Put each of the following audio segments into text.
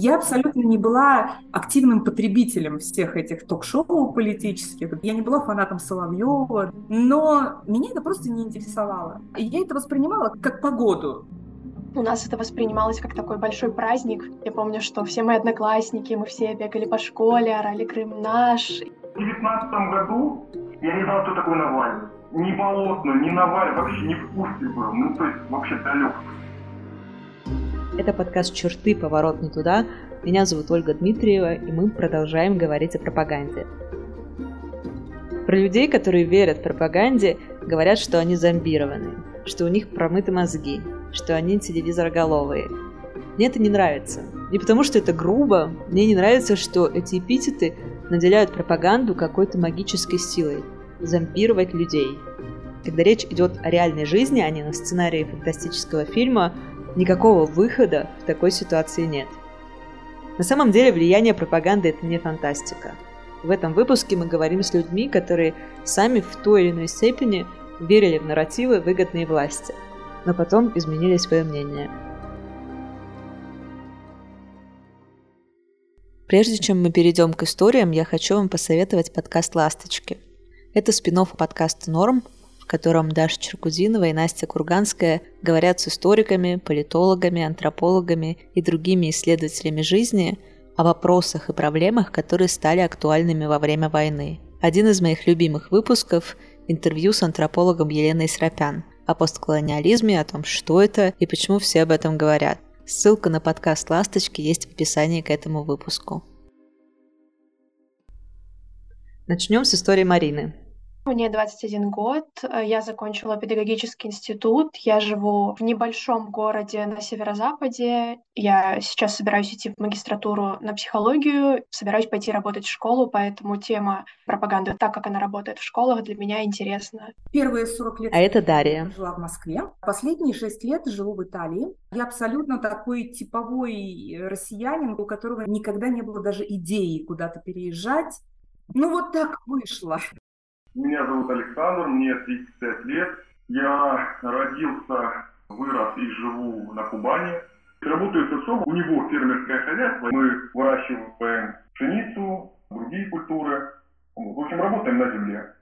Я абсолютно не была активным потребителем всех этих ток-шоу политических. Я не была фанатом Соловьева, но меня это просто не интересовало. И я это воспринимала как погоду. У нас это воспринималось как такой большой праздник. Я помню, что все мои одноклассники, мы все бегали по школе, орали «Крым наш». В девятнадцатом году я не знал, кто такой Навальный. Ни Болотный, ни Навальный вообще не в курсе был. Ну, то есть вообще далек. Это подкаст «Черты. Поворот не туда». Меня зовут Ольга Дмитриева, и мы продолжаем говорить о пропаганде. Про людей, которые верят пропаганде, говорят, что они зомбированы, что у них промыты мозги, что они телевизороголовые. Мне это не нравится. Не потому, что это грубо, мне не нравится, что эти эпитеты наделяют пропаганду какой-то магической силой. Зомбировать людей. Когда речь идет о реальной жизни, а не на сценарии фантастического фильма, Никакого выхода в такой ситуации нет. На самом деле влияние пропаганды – это не фантастика. В этом выпуске мы говорим с людьми, которые сами в той или иной степени верили в нарративы, выгодные власти, но потом изменили свое мнение. Прежде чем мы перейдем к историям, я хочу вам посоветовать подкаст «Ласточки». Это спин подкаста «Норм», котором Даша Черкудинова и Настя Курганская говорят с историками, политологами, антропологами и другими исследователями жизни о вопросах и проблемах, которые стали актуальными во время войны. Один из моих любимых выпусков – интервью с антропологом Еленой Срапян о постколониализме, о том, что это и почему все об этом говорят. Ссылка на подкаст «Ласточки» есть в описании к этому выпуску. Начнем с истории Марины. Мне 21 год, э, я закончила педагогический институт, я живу в небольшом городе на северо-западе, я сейчас собираюсь идти в магистратуру на психологию, собираюсь пойти работать в школу, поэтому тема пропаганды, так как она работает в школах, для меня интересна. Первые 40 лет а это Дарья. жила в Москве, последние 6 лет живу в Италии. Я абсолютно такой типовой россиянин, у которого никогда не было даже идеи куда-то переезжать. Ну вот так вышло. Меня зовут Александр, мне 35 лет. Я родился, вырос и живу на Кубани. Работаю с отцом, у него фермерское хозяйство. Мы выращиваем пшеницу, другие культуры. В общем, работаем на земле.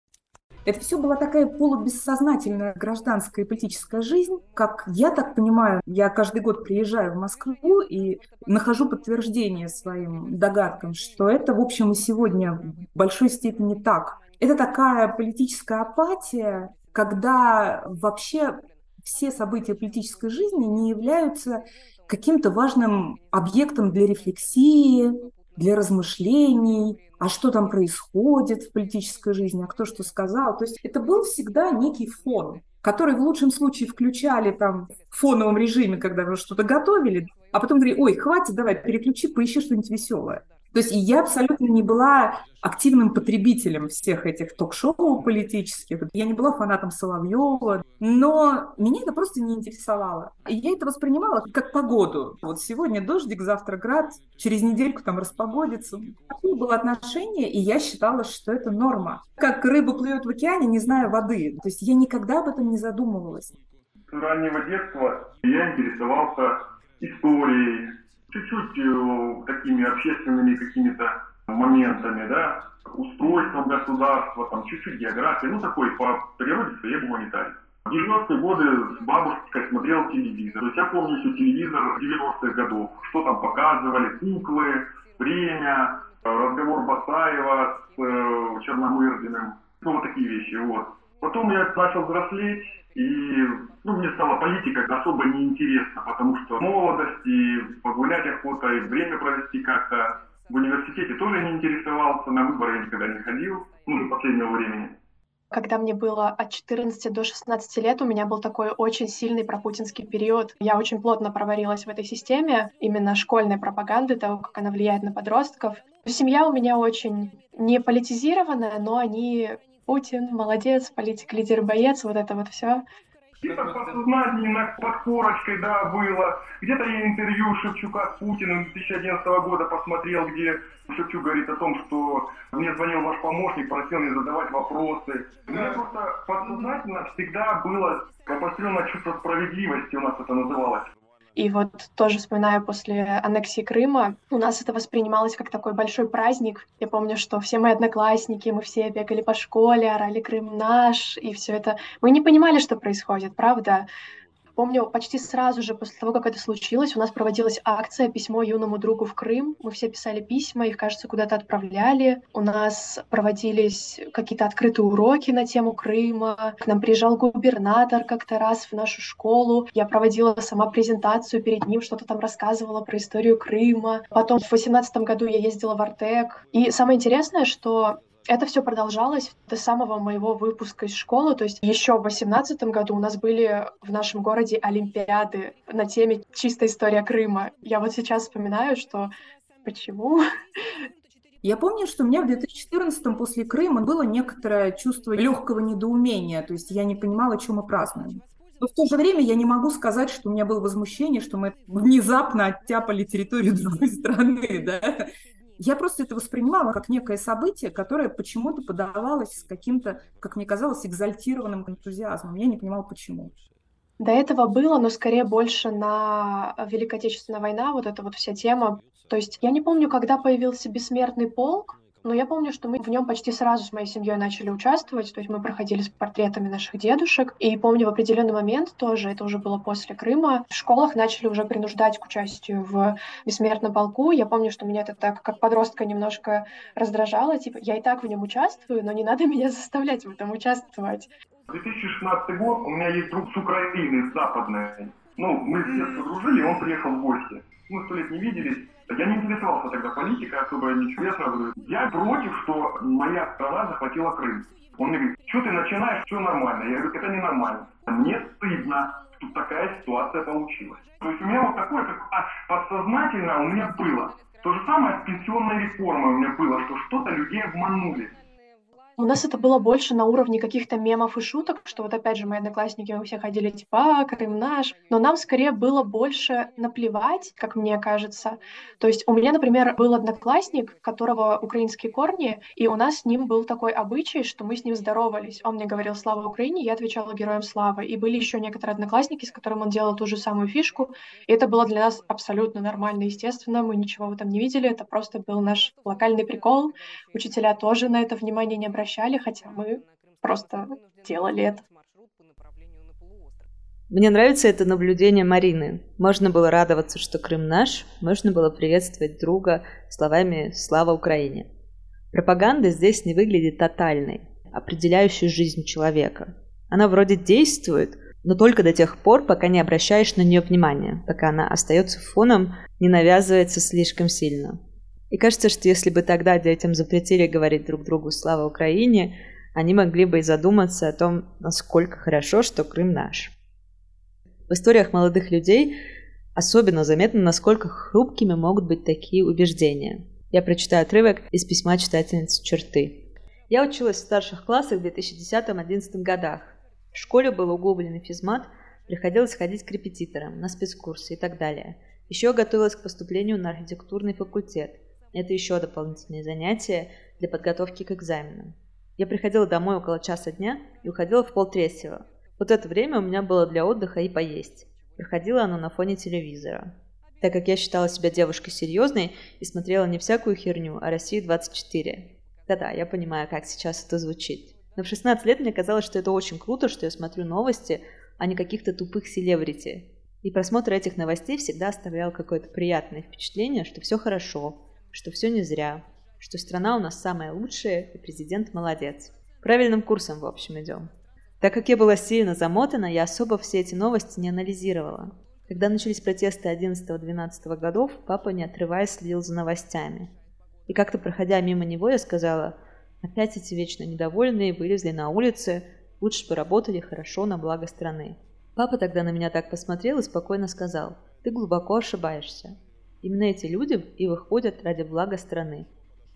Это все была такая полубессознательная гражданская и политическая жизнь. Как я так понимаю, я каждый год приезжаю в Москву и нахожу подтверждение своим догадкам, что это, в общем, и сегодня в большой степени так. Это такая политическая апатия, когда вообще все события политической жизни не являются каким-то важным объектом для рефлексии, для размышлений, а что там происходит в политической жизни, а кто что сказал. То есть это был всегда некий фон, который в лучшем случае включали там в фоновом режиме, когда вы что-то готовили, а потом говорили, ой, хватит, давай, переключи, поищи что-нибудь веселое. То есть я абсолютно не была активным потребителем всех этих ток-шоу политических. Я не была фанатом Соловьева, но меня это просто не интересовало. Я это воспринимала как погоду. Вот сегодня дождик, завтра град, через недельку там распогодится. Такое было отношение, и я считала, что это норма. Как рыба плывет в океане, не зная воды. То есть я никогда об этом не задумывалась. С раннего детства я интересовался историей, чуть-чуть э, такими общественными какими-то моментами, да, устройством государства, там чуть-чуть географии, ну такой по природе своей гуманитарий. В 90-е годы с бабушкой смотрел телевизор. То есть я помню еще телевизор 90-х годов. Что там показывали, куклы, время, разговор Басаева с э, Черномырдиным. Ну, вот такие вещи, вот. Потом я начал взрослеть, и ну, мне стала политика особо неинтересна, потому что молодость и погулять охота, и время провести как-то. В университете тоже не интересовался, на выборы я никогда не ходил, ну, до последнего времени. Когда мне было от 14 до 16 лет, у меня был такой очень сильный пропутинский период. Я очень плотно проварилась в этой системе, именно школьной пропаганды, того, как она влияет на подростков. Семья у меня очень не политизированная, но они Путин, молодец, политик, лидер, боец, вот это вот все. Где-то в под корочкой, да, было. Где-то я интервью Шевчука с Путиным 2011 года посмотрел, где Шевчук говорит о том, что мне звонил ваш помощник, просил мне задавать вопросы. У меня просто подсознательно всегда было обостренное чувство справедливости, у нас это называлось. И вот тоже вспоминаю после аннексии Крыма, у нас это воспринималось как такой большой праздник. Я помню, что все мои одноклассники, мы все бегали по школе, орали «Крым наш», и все это. Мы не понимали, что происходит, правда? Помню, почти сразу же после того, как это случилось, у нас проводилась акция «Письмо юному другу в Крым». Мы все писали письма, их, кажется, куда-то отправляли. У нас проводились какие-то открытые уроки на тему Крыма. К нам приезжал губернатор как-то раз в нашу школу. Я проводила сама презентацию перед ним, что-то там рассказывала про историю Крыма. Потом в 2018 году я ездила в Артек. И самое интересное, что это все продолжалось до самого моего выпуска из школы. То есть еще в 2018 году у нас были в нашем городе Олимпиады на теме «Чистая история Крыма». Я вот сейчас вспоминаю, что почему я помню, что у меня в 2014 после Крыма было некоторое чувство легкого недоумения, то есть я не понимала, чем мы празднуем. Но в то же время я не могу сказать, что у меня было возмущение, что мы внезапно оттяпали территорию другой страны, да. Я просто это воспринимала как некое событие, которое почему-то подавалось с каким-то, как мне казалось, экзальтированным энтузиазмом. Я не понимала, почему. До этого было, но скорее больше на Великой Отечественная война, вот эта вот вся тема. То есть я не помню, когда появился бессмертный полк, но я помню, что мы в нем почти сразу с моей семьей начали участвовать, то есть мы проходили с портретами наших дедушек, и помню в определенный момент тоже, это уже было после Крыма, в школах начали уже принуждать к участию в бессмертном полку. Я помню, что меня это так, как подростка, немножко раздражало, типа, я и так в нем участвую, но не надо меня заставлять в этом участвовать. 2016 год, у меня есть друг с Украины, с западной. Ну, мы с детства дружили, он приехал в гости. Мы сто лет не виделись, я не интересовался тогда политикой, особо ничего. Я сразу я против, что моя страна захватила Крым. Он мне говорит, что ты начинаешь, все нормально. Я говорю, это не нормально. Мне стыдно, что такая ситуация получилась. То есть у меня вот такое, как подсознательно у меня было. То же самое с пенсионной реформой у меня было, что что-то людей обманули. У нас это было больше на уровне каких-то мемов и шуток, что вот опять же мои одноклассники, мы все ходили типа, а, Крым наш, но нам скорее было больше наплевать, как мне кажется. То есть у меня, например, был одноклассник, у которого украинские корни, и у нас с ним был такой обычай, что мы с ним здоровались. Он мне говорил «Слава Украине», я отвечала «Героям славы». И были еще некоторые одноклассники, с которыми он делал ту же самую фишку, и это было для нас абсолютно нормально, естественно, мы ничего в этом не видели, это просто был наш локальный прикол. Учителя тоже на это внимание не обращали прощали, хотя мы просто делали это. Мне нравится это наблюдение Марины. Можно было радоваться, что Крым наш, можно было приветствовать друга словами «Слава Украине». Пропаганда здесь не выглядит тотальной, определяющей жизнь человека. Она вроде действует, но только до тех пор, пока не обращаешь на нее внимания, пока она остается фоном, не навязывается слишком сильно. И кажется, что если бы тогда детям запретили говорить друг другу «Слава Украине», они могли бы и задуматься о том, насколько хорошо, что Крым наш. В историях молодых людей особенно заметно, насколько хрупкими могут быть такие убеждения. Я прочитаю отрывок из письма читательницы «Черты». Я училась в старших классах в 2010-2011 годах. В школе был углубленный физмат, приходилось ходить к репетиторам, на спецкурсы и так далее. Еще готовилась к поступлению на архитектурный факультет – это еще дополнительные занятия для подготовки к экзаменам. Я приходила домой около часа дня и уходила в полтретьего. Вот это время у меня было для отдыха и поесть. Проходило оно на фоне телевизора. Так как я считала себя девушкой серьезной и смотрела не всякую херню, а Россию-24. Да-да, я понимаю, как сейчас это звучит. Но в 16 лет мне казалось, что это очень круто, что я смотрю новости, а не каких-то тупых селебрити. И просмотр этих новостей всегда оставлял какое-то приятное впечатление, что все хорошо, что все не зря, что страна у нас самая лучшая и президент молодец. Правильным курсом, в общем, идем. Так как я была сильно замотана, я особо все эти новости не анализировала. Когда начались протесты 11-12 годов, папа, не отрываясь, следил за новостями. И как-то проходя мимо него, я сказала, опять эти вечно недовольные вылезли на улицы, лучше бы работали хорошо на благо страны. Папа тогда на меня так посмотрел и спокойно сказал, ты глубоко ошибаешься. Именно эти люди и выходят ради блага страны.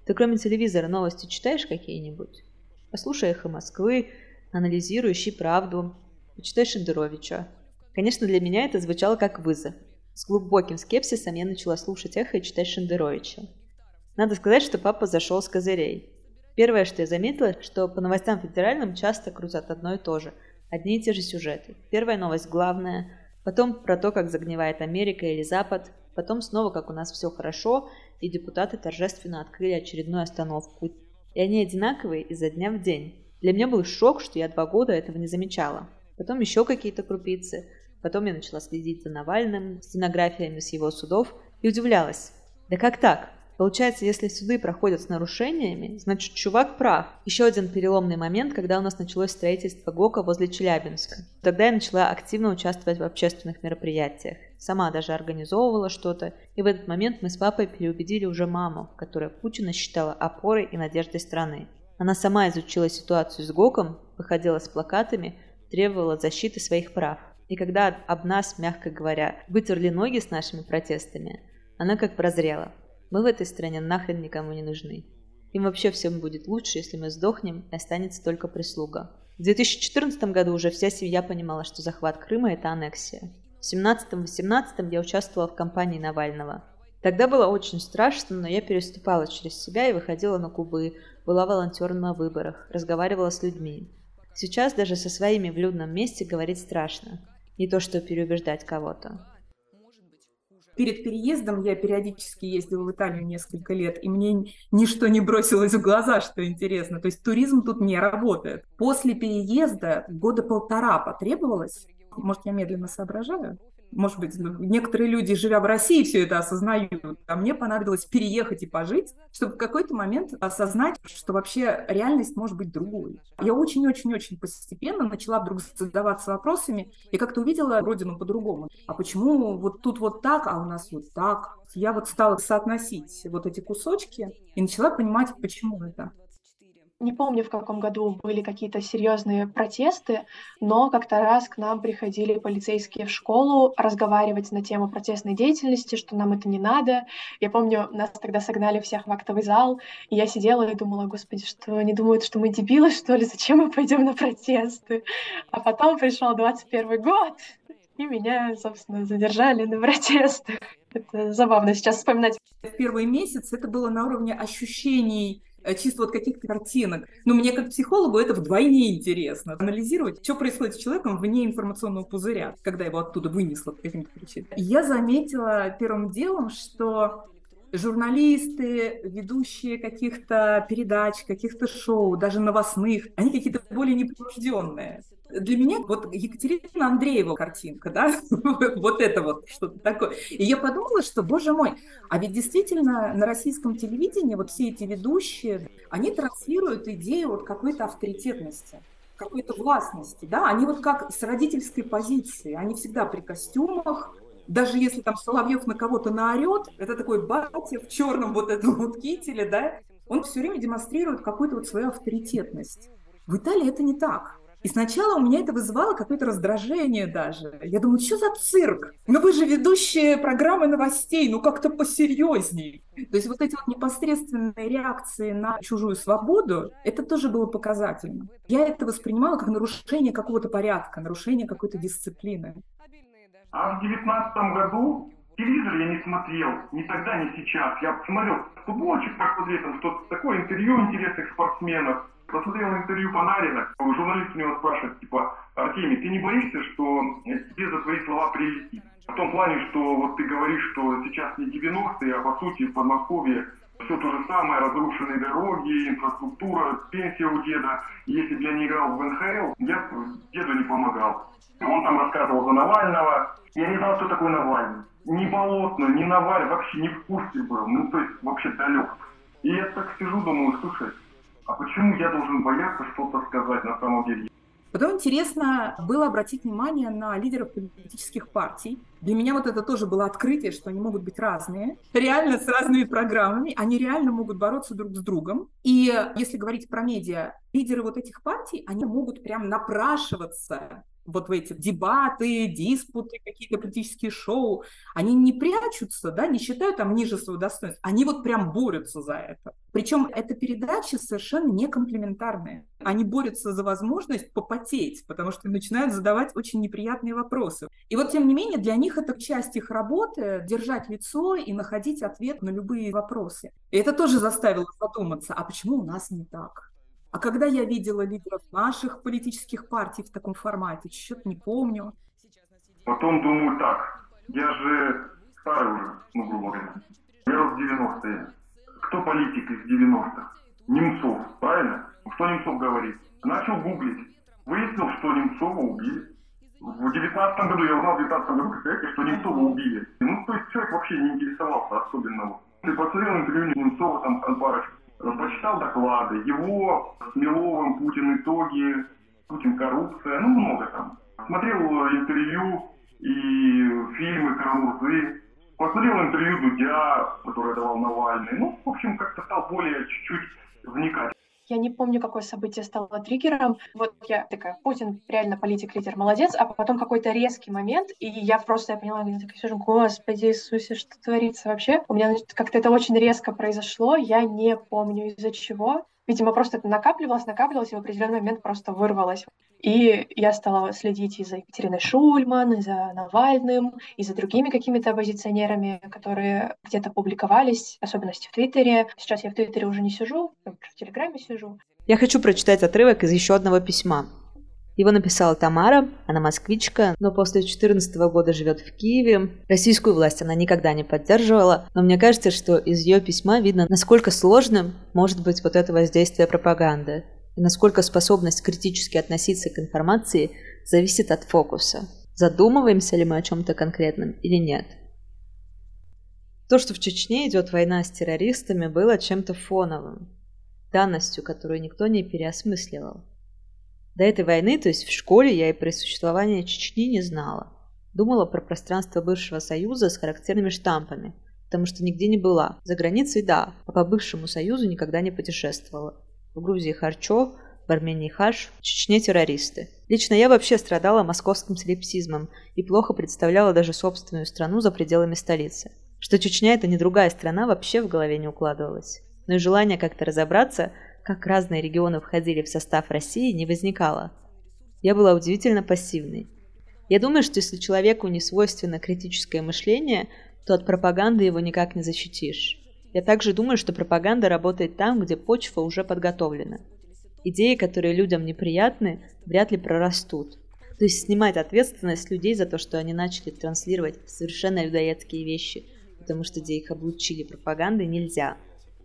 Ты кроме телевизора новости читаешь какие-нибудь? Послушай «Эхо Москвы», анализируй, ищи правду, почитай Шендеровича. Конечно, для меня это звучало как вызов. С глубоким скепсисом я начала слушать «Эхо» и читать Шендеровича. Надо сказать, что папа зашел с козырей. Первое, что я заметила, что по новостям федеральным часто крутят одно и то же. Одни и те же сюжеты. Первая новость главная, Потом про то, как загнивает Америка или Запад. Потом снова, как у нас все хорошо, и депутаты торжественно открыли очередную остановку. И они одинаковые изо дня в день. Для меня был шок, что я два года этого не замечала. Потом еще какие-то крупицы. Потом я начала следить за Навальным, стенографиями с его судов и удивлялась. Да как так? Получается, если суды проходят с нарушениями, значит, чувак прав. Еще один переломный момент, когда у нас началось строительство ГОКа возле Челябинска. Тогда я начала активно участвовать в общественных мероприятиях. Сама даже организовывала что-то. И в этот момент мы с папой переубедили уже маму, которая Путина считала опорой и надеждой страны. Она сама изучила ситуацию с ГОКом, выходила с плакатами, требовала защиты своих прав. И когда об нас, мягко говоря, вытерли ноги с нашими протестами, она как прозрела – мы в этой стране нахрен никому не нужны. Им вообще всем будет лучше, если мы сдохнем и останется только прислуга. В 2014 году уже вся семья понимала, что захват Крыма – это аннексия. В 17-18 я участвовала в кампании Навального. Тогда было очень страшно, но я переступала через себя и выходила на кубы, была волонтером на выборах, разговаривала с людьми. Сейчас даже со своими в людном месте говорить страшно. Не то, что переубеждать кого-то. Перед переездом я периодически ездила в Италию несколько лет, и мне ничто не бросилось в глаза, что интересно. То есть туризм тут не работает. После переезда года полтора потребовалось, может, я медленно соображаю, может быть, ну, некоторые люди, живя в России, все это осознают, а мне понадобилось переехать и пожить, чтобы в какой-то момент осознать, что вообще реальность может быть другой. Я очень-очень-очень постепенно начала вдруг задаваться вопросами и как-то увидела родину по-другому. А почему вот тут вот так, а у нас вот так? Я вот стала соотносить вот эти кусочки и начала понимать, почему это. Не помню, в каком году были какие-то серьезные протесты, но как-то раз к нам приходили полицейские в школу разговаривать на тему протестной деятельности, что нам это не надо. Я помню, нас тогда согнали всех в актовый зал, и я сидела и думала, господи, что они думают, что мы дебилы, что ли, зачем мы пойдем на протесты? А потом пришел 21 год, и меня, собственно, задержали на протестах. Это забавно сейчас вспоминать. В первый месяц это было на уровне ощущений чисто вот каких-то картинок. Но мне как психологу это вдвойне интересно. Анализировать, что происходит с человеком вне информационного пузыря, когда его оттуда вынесло по каким-то причинам. я заметила первым делом, что журналисты, ведущие каких-то передач, каких-то шоу, даже новостных, они какие-то более непринужденные для меня вот Екатерина Андреева картинка, да, вот это вот что-то такое. И я подумала, что, боже мой, а ведь действительно на российском телевидении вот все эти ведущие, они транслируют идею вот какой-то авторитетности какой-то властности, да, они вот как с родительской позиции, они всегда при костюмах, даже если там Соловьев на кого-то наорет, это такой батя в черном вот этом вот кителе, да, он все время демонстрирует какую-то вот свою авторитетность. В Италии это не так. И сначала у меня это вызывало какое-то раздражение даже. Я думаю, что за цирк? Ну вы же ведущие программы новостей, ну как-то посерьезней. То есть вот эти вот непосредственные реакции на чужую свободу, это тоже было показательно. Я это воспринимала как нарушение какого-то порядка, нарушение какой-то дисциплины. А в девятнадцатом году телевизор я не смотрел, ни тогда, ни сейчас. Я смотрел футболочек, посмотрел там что-то такое, интервью интересных спортсменов посмотрел интервью Панарина, журналист у него спрашивает, типа, Артемий, ты не боишься, что тебе за твои слова прилетит? В том плане, что вот ты говоришь, что сейчас не 90-е, а по сути в Подмосковье все то же самое, разрушенные дороги, инфраструктура, пенсия у деда. Если бы я не играл в НХЛ, я деду не помогал. Он там рассказывал за Навального. Я не знал, кто такой Навальный. Ни Болотно, ни Навальный, вообще не в курсе был. Ну, то есть, вообще далек. И я так сижу, думаю, слушай, а почему я должен бояться что-то сказать на самом деле? Потом интересно было обратить внимание на лидеров политических партий. Для меня вот это тоже было открытие, что они могут быть разные, реально с разными программами, они реально могут бороться друг с другом. И если говорить про медиа, лидеры вот этих партий, они могут прям напрашиваться вот в эти дебаты, диспуты, какие-то политические шоу, они не прячутся, да, не считают там ниже своего достоинства, они вот прям борются за это. Причем эта передача совершенно не комплементарная. Они борются за возможность попотеть, потому что начинают задавать очень неприятные вопросы. И вот, тем не менее, для них это часть их работы — держать лицо и находить ответ на любые вопросы. И это тоже заставило задуматься, а почему у нас не так? А когда я видела лидеров наших политических партий в таком формате, что-то не помню. Потом думаю, так, я же старый уже, ну, грубо говоря. Я в 90-е. Кто политик из 90-х? Немцов, правильно? Что Немцов говорит? Начал гуглить. Выяснил, что Немцова убили. В 19 году, я узнал в 19 году, представляете, что Немцова убили. Ну, то есть человек вообще не интересовался особенного. Ты посмотрел интервью Немцова, там, парочку, почитал доклады, его с Миловым, Путин итоги, Путин коррупция, ну, много там. Смотрел интервью и фильмы Карамурзы, посмотрел интервью Дудя, которое давал Навальный. Ну, в общем, как-то стал более чуть-чуть вникать. Я не помню, какое событие стало триггером. Вот я такая, Путин реально политик-лидер, молодец, а потом какой-то резкий момент, и я просто я поняла, я такая сижу, господи Иисусе, что творится вообще? У меня как-то это очень резко произошло, я не помню из-за чего. Видимо, просто это накапливалось, накапливалось, и в определенный момент просто вырвалось. И я стала следить и за Екатериной Шульман, и за Навальным, и за другими какими-то оппозиционерами, которые где-то публиковались, особенности в Твиттере. Сейчас я в Твиттере уже не сижу, в Телеграме сижу. Я хочу прочитать отрывок из еще одного письма. Его написала Тамара, она москвичка, но после 2014 года живет в Киеве. Российскую власть она никогда не поддерживала, но мне кажется, что из ее письма видно, насколько сложным может быть вот это воздействие пропаганды и насколько способность критически относиться к информации зависит от фокуса. Задумываемся ли мы о чем-то конкретном или нет? То, что в Чечне идет война с террористами, было чем-то фоновым, данностью, которую никто не переосмысливал. До этой войны, то есть в школе, я и про существование Чечни не знала. Думала про пространство бывшего Союза с характерными штампами, потому что нигде не была. За границей – да, а по бывшему Союзу никогда не путешествовала. В Грузии харчо, в Армении хаш, в Чечне террористы. Лично я вообще страдала московским солипсизмом и плохо представляла даже собственную страну за пределами столицы. Что Чечня – это не другая страна, вообще в голове не укладывалось. Но и желание как-то разобраться, как разные регионы входили в состав России, не возникало. Я была удивительно пассивной. Я думаю, что если человеку не свойственно критическое мышление, то от пропаганды его никак не защитишь. Я также думаю, что пропаганда работает там, где почва уже подготовлена. Идеи, которые людям неприятны, вряд ли прорастут. То есть снимать ответственность людей за то, что они начали транслировать совершенно людоедские вещи, потому что где их облучили пропагандой, нельзя.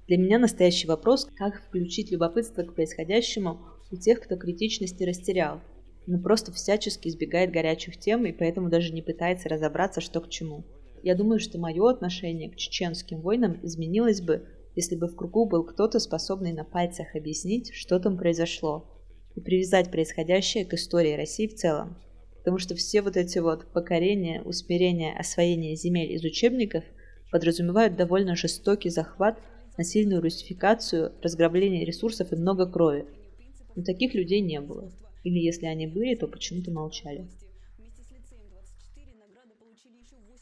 Для меня настоящий вопрос, как включить любопытство к происходящему у тех, кто критичности растерял, но просто всячески избегает горячих тем и поэтому даже не пытается разобраться, что к чему. Я думаю, что мое отношение к чеченским войнам изменилось бы, если бы в кругу был кто-то, способный на пальцах объяснить, что там произошло, и привязать происходящее к истории России в целом. Потому что все вот эти вот покорения, усмирения, освоение земель из учебников подразумевают довольно жестокий захват, насильную русификацию, разграбление ресурсов и много крови. Но таких людей не было. Или если они были, то почему-то молчали.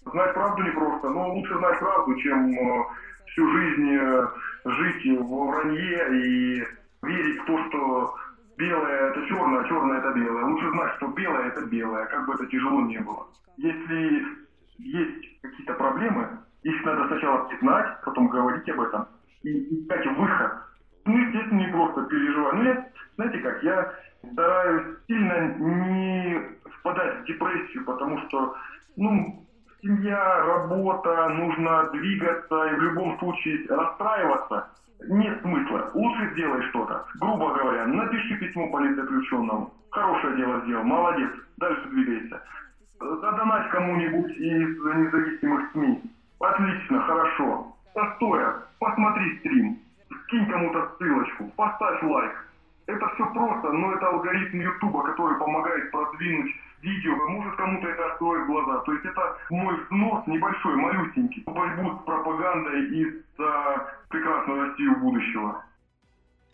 Знать правду непросто, но лучше знать правду, чем э, всю жизнь э, жить в вранье и верить в то, что белое это черное, а черное это белое. Лучше знать, что белое это белое, как бы это тяжело не было. Если есть какие-то проблемы, их надо сначала признать, потом говорить об этом и искать выход. Ну, естественно, не просто переживаю. Ну, я, знаете как, я стараюсь сильно не впадать в депрессию, потому что, ну, семья, работа, нужно двигаться и в любом случае расстраиваться. Нет смысла. Лучше сделай что-то. Грубо говоря, напиши письмо политзаключенному. Хорошее дело сделал, молодец. Дальше двигайся. Задонать кому-нибудь из независимых СМИ. Отлично, хорошо. Постоя, посмотри стрим. Скинь кому-то ссылочку, поставь лайк. Это все просто, но это алгоритм Ютуба, который помогает продвинуть видео, может кому-то это откроет глаза. То есть это мой взнос небольшой, малюсенький, в борьбу с пропагандой и за прекрасную Россию будущего.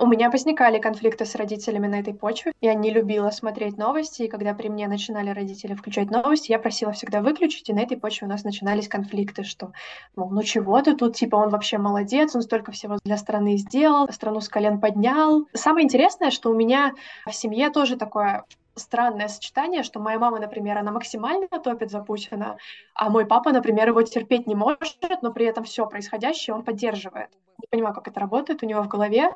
У меня возникали конфликты с родителями на этой почве. Я не любила смотреть новости, и когда при мне начинали родители включать новости, я просила всегда выключить, и на этой почве у нас начинались конфликты, что, мол, ну чего ты тут, типа, он вообще молодец, он столько всего для страны сделал, страну с колен поднял. Самое интересное, что у меня в семье тоже такое странное сочетание, что моя мама, например, она максимально топит за Путина, а мой папа, например, его терпеть не может, но при этом все происходящее он поддерживает. Не понимаю, как это работает у него в голове,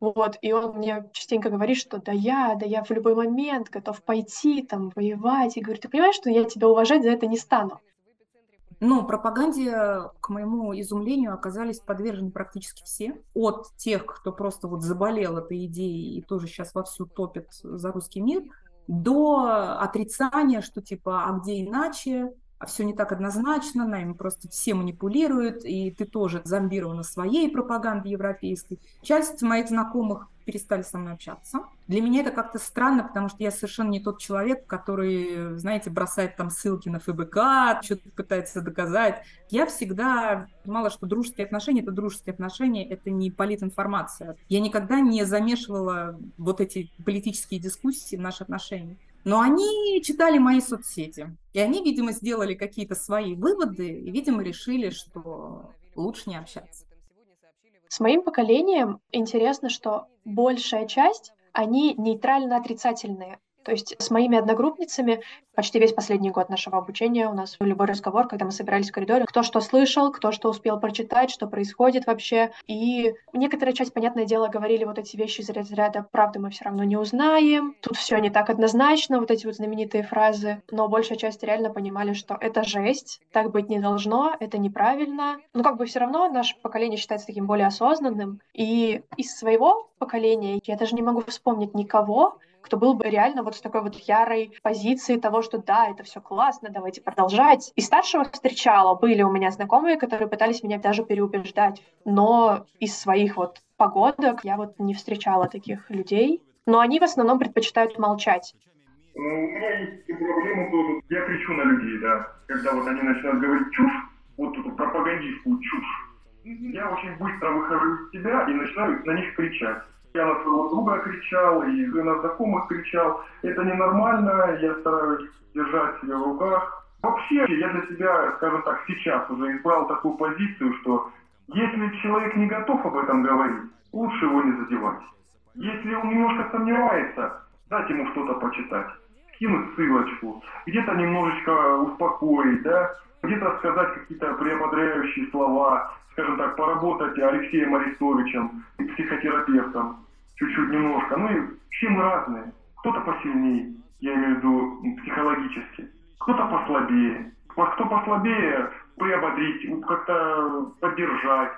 Вот, и он мне частенько говорит, что да я, да я в любой момент готов пойти, там, воевать. И говорит, ты понимаешь, что я тебя уважать за это не стану? Но пропаганде, к моему изумлению, оказались подвержены практически все. От тех, кто просто вот заболел этой идеей и тоже сейчас вовсю топит за русский мир, до отрицания, что типа, а где иначе, а все не так однозначно, нами просто все манипулируют, и ты тоже зомбирована своей пропагандой европейской. Часть моих знакомых перестали со мной общаться. Для меня это как-то странно, потому что я совершенно не тот человек, который, знаете, бросает там ссылки на ФБК, что-то пытается доказать. Я всегда понимала, что дружеские отношения — это дружеские отношения, это не политинформация. Я никогда не замешивала вот эти политические дискуссии в наши отношения. Но они читали мои соцсети, и они, видимо, сделали какие-то свои выводы, и, видимо, решили, что лучше не общаться. С моим поколением интересно, что большая часть, они нейтрально-отрицательные. То есть с моими одногруппницами почти весь последний год нашего обучения у нас любой разговор, когда мы собирались в коридоре, кто что слышал, кто что успел прочитать, что происходит вообще. И некоторая часть, понятное дело, говорили вот эти вещи из разряда «правды мы все равно не узнаем», тут все не так однозначно, вот эти вот знаменитые фразы. Но большая часть реально понимали, что это жесть, так быть не должно, это неправильно. Но как бы все равно наше поколение считается таким более осознанным. И из своего поколения я даже не могу вспомнить никого, кто был бы реально вот с такой вот ярой позиции того, что да, это все классно, давайте продолжать. И старшего встречала, были у меня знакомые, которые пытались меня даже переубеждать, но из своих вот погодок я вот не встречала таких людей, но они в основном предпочитают молчать. Ну, у меня есть проблема тоже. Я кричу на людей, да. Когда вот они начинают говорить чушь, вот эту пропагандистскую чушь, я очень быстро выхожу из себя и начинаю на них кричать. Я на своего друга кричал, и на знакомых кричал. Это ненормально, я стараюсь держать себя в руках. Вообще, я для себя, скажем так, сейчас уже избрал такую позицию, что если человек не готов об этом говорить, лучше его не задевать. Если он немножко сомневается, дать ему что-то почитать, скинуть ссылочку, где-то немножечко успокоить, да, где-то сказать какие-то приободряющие слова, скажем так, поработать Алексеем Арестовичем, психотерапевтом, чуть-чуть немножко. Ну и все мы разные. Кто-то посильнее, я имею в виду психологически, кто-то послабее. Кто послабее, приободрить, как-то поддержать,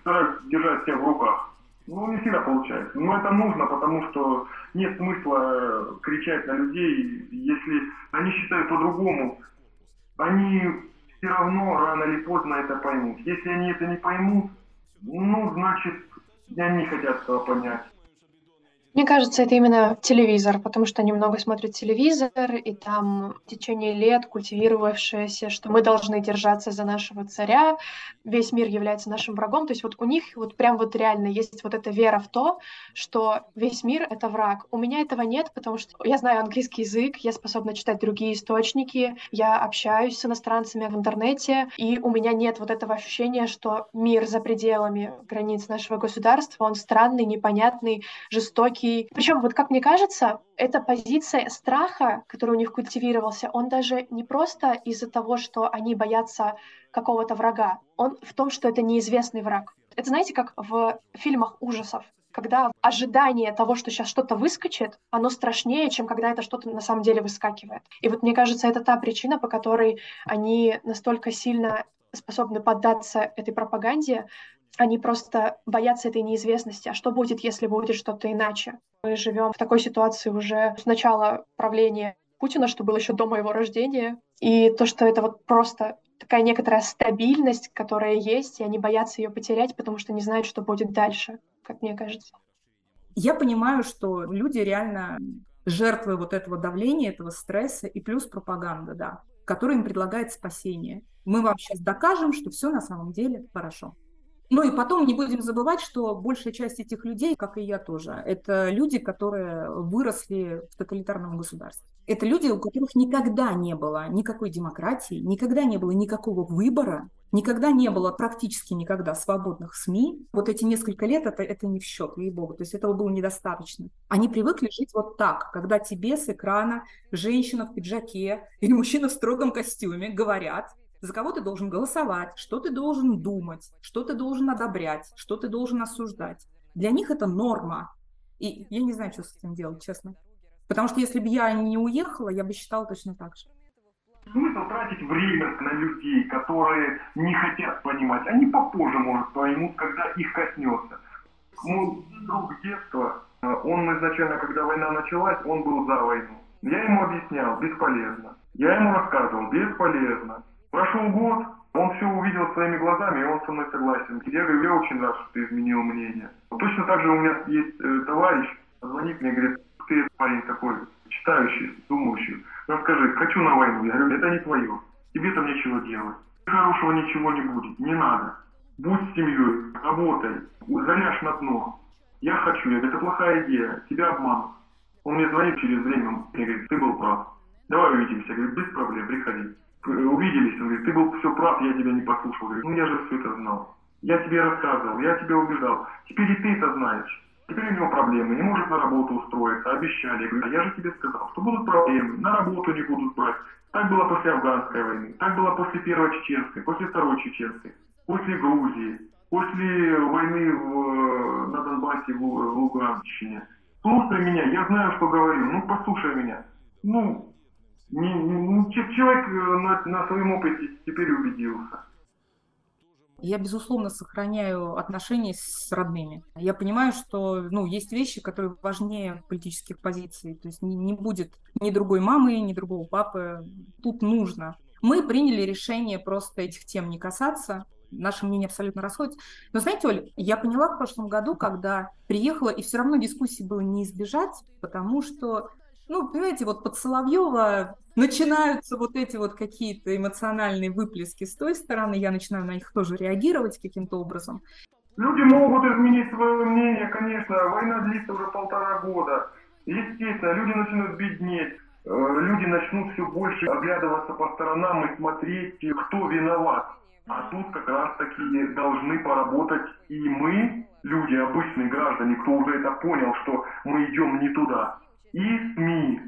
стараюсь держать себя в руках. Ну, не всегда получается. Но это нужно, потому что нет смысла кричать на людей, если они считают по-другому. Они все равно рано или поздно это поймут. Если они это не поймут, ну, значит, они хотят этого понять. Мне кажется, это именно телевизор, потому что они много смотрят телевизор, и там в течение лет культивировавшееся, что мы должны держаться за нашего царя, весь мир является нашим врагом. То есть вот у них вот прям вот реально есть вот эта вера в то, что весь мир — это враг. У меня этого нет, потому что я знаю английский язык, я способна читать другие источники, я общаюсь с иностранцами в интернете, и у меня нет вот этого ощущения, что мир за пределами границ нашего государства, он странный, непонятный, жестокий, жестокий. Причем, вот как мне кажется, эта позиция страха, который у них культивировался, он даже не просто из-за того, что они боятся какого-то врага, он в том, что это неизвестный враг. Это знаете, как в фильмах ужасов, когда ожидание того, что сейчас что-то выскочит, оно страшнее, чем когда это что-то на самом деле выскакивает. И вот мне кажется, это та причина, по которой они настолько сильно способны поддаться этой пропаганде, они просто боятся этой неизвестности. А что будет, если будет что-то иначе? Мы живем в такой ситуации уже с начала правления Путина, что было еще до моего рождения. И то, что это вот просто такая некоторая стабильность, которая есть, и они боятся ее потерять, потому что не знают, что будет дальше, как мне кажется. Я понимаю, что люди реально жертвы вот этого давления, этого стресса и плюс пропаганда, да, которая им предлагает спасение. Мы вам сейчас докажем, что все на самом деле хорошо. Ну и потом не будем забывать, что большая часть этих людей, как и я тоже, это люди, которые выросли в тоталитарном государстве. Это люди, у которых никогда не было никакой демократии, никогда не было никакого выбора, никогда не было практически никогда свободных СМИ. Вот эти несколько лет это, это не в счет, ей-богу. То есть этого было недостаточно. Они привыкли жить вот так, когда тебе с экрана женщина в пиджаке или мужчина в строгом костюме говорят, за кого ты должен голосовать, что ты должен думать, что ты должен одобрять, что ты должен осуждать. Для них это норма. И я не знаю, что с этим делать, честно. Потому что если бы я не уехала, я бы считала точно так же. Смысл тратить время на людей, которые не хотят понимать. Они попозже, может, поймут, когда их коснется. Мой друг детства, он изначально, когда война началась, он был за войну. Я ему объяснял, бесполезно. Я ему рассказывал, бесполезно. Прошел год, он все увидел своими глазами, и он со мной согласен. Я говорю, я очень рад, что ты изменил мнение. Точно так же у меня есть э, товарищ, звонит мне, говорит, ты парень такой, читающий, думающий. Расскажи, хочу на войну. Я говорю, это не твое. Тебе там нечего делать. Хорошего ничего не будет, не надо. Будь с семьей, работай, заляжь на дно. Я хочу, я говорю, это плохая идея, тебя обманут. Он мне звонит через время и говорит, ты был прав. Давай увидимся. Я говорю, без проблем, приходи. Увиделись, он говорит, ты был все прав, я тебя не послушал. Я говорю, ну я же все это знал. Я тебе рассказывал, я тебя убеждал. Теперь и ты это знаешь. Теперь у него проблемы, не может на работу устроиться, обещали. Я говорю, а я же тебе сказал, что будут проблемы, на работу не будут брать. Так было после афганской войны, так было после первой чеченской, после второй чеченской, после Грузии, после войны в, на Донбассе, в, в Луганщине. Слушай меня, я знаю, что говорю, ну послушай меня. Ну, человек э, на, на своем опыте теперь убедился. Я, безусловно, сохраняю отношения с родными. Я понимаю, что ну, есть вещи, которые важнее политических позиций. То есть не, не будет ни другой мамы, ни другого папы. Тут нужно. Мы приняли решение просто этих тем не касаться. Наши мнения абсолютно расходятся. Но знаете, Оль, я поняла в прошлом году, когда приехала, и все равно дискуссии было не избежать, потому что ну, понимаете, вот под Соловьева начинаются вот эти вот какие-то эмоциональные выплески с той стороны, я начинаю на них тоже реагировать каким-то образом. Люди могут изменить свое мнение, конечно, война длится уже полтора года. Естественно, люди начнут беднеть, э, люди начнут все больше оглядываться по сторонам и смотреть, кто виноват. А тут как раз таки должны поработать и мы, люди, обычные граждане, кто уже это понял, что мы идем не туда и СМИ.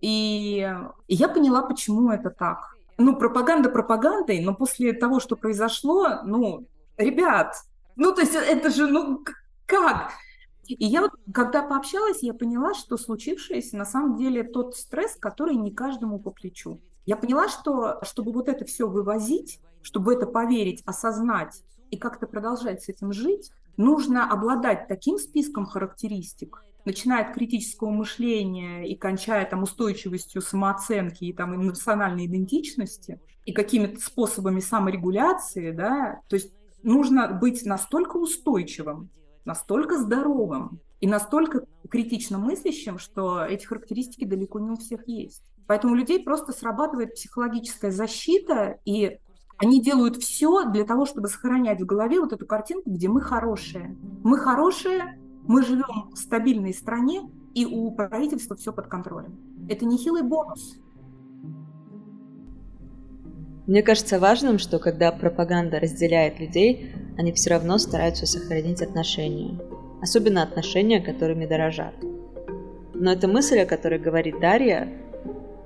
И я поняла, почему это так. Ну, пропаганда пропагандой, но после того, что произошло, ну, ребят, ну, то есть это же, ну, как? И я вот, когда пообщалась, я поняла, что случившееся на самом деле тот стресс, который не каждому по плечу. Я поняла, что чтобы вот это все вывозить, чтобы это поверить, осознать и как-то продолжать с этим жить, нужно обладать таким списком характеристик, начиная от критического мышления и кончая там устойчивостью самооценки и там национальной идентичности и какими-то способами саморегуляции, да, то есть нужно быть настолько устойчивым, настолько здоровым и настолько критично мыслящим, что эти характеристики далеко не у всех есть. Поэтому у людей просто срабатывает психологическая защита, и они делают все для того, чтобы сохранять в голове вот эту картинку, где мы хорошие. Мы хорошие, мы живем в стабильной стране, и у правительства все под контролем. Это нехилый бонус. Мне кажется важным, что когда пропаганда разделяет людей, они все равно стараются сохранить отношения. Особенно отношения, которыми дорожат. Но эта мысль, о которой говорит Дарья,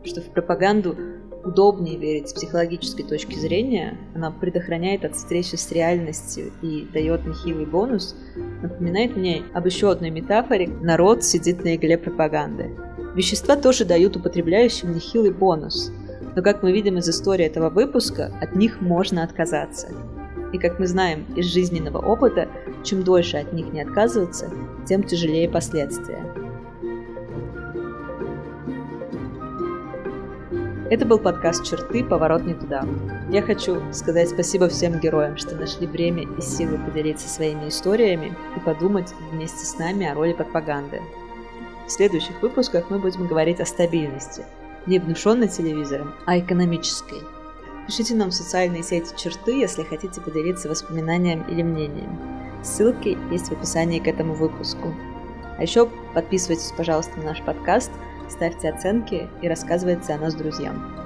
что в пропаганду удобнее верить с психологической точки зрения, она предохраняет от встречи с реальностью и дает нехилый бонус, напоминает мне об еще одной метафоре «народ сидит на игле пропаганды». Вещества тоже дают употребляющим нехилый бонус, но, как мы видим из истории этого выпуска, от них можно отказаться. И как мы знаем из жизненного опыта, чем дольше от них не отказываться, тем тяжелее последствия. Это был подкаст «Черты. Поворот не туда». Я хочу сказать спасибо всем героям, что нашли время и силы поделиться своими историями и подумать вместе с нами о роли пропаганды. В следующих выпусках мы будем говорить о стабильности, не внушенной телевизором, а экономической. Пишите нам в социальные сети «Черты», если хотите поделиться воспоминаниями или мнением. Ссылки есть в описании к этому выпуску. А еще подписывайтесь, пожалуйста, на наш подкаст – ставьте оценки и рассказывайте о нас друзьям.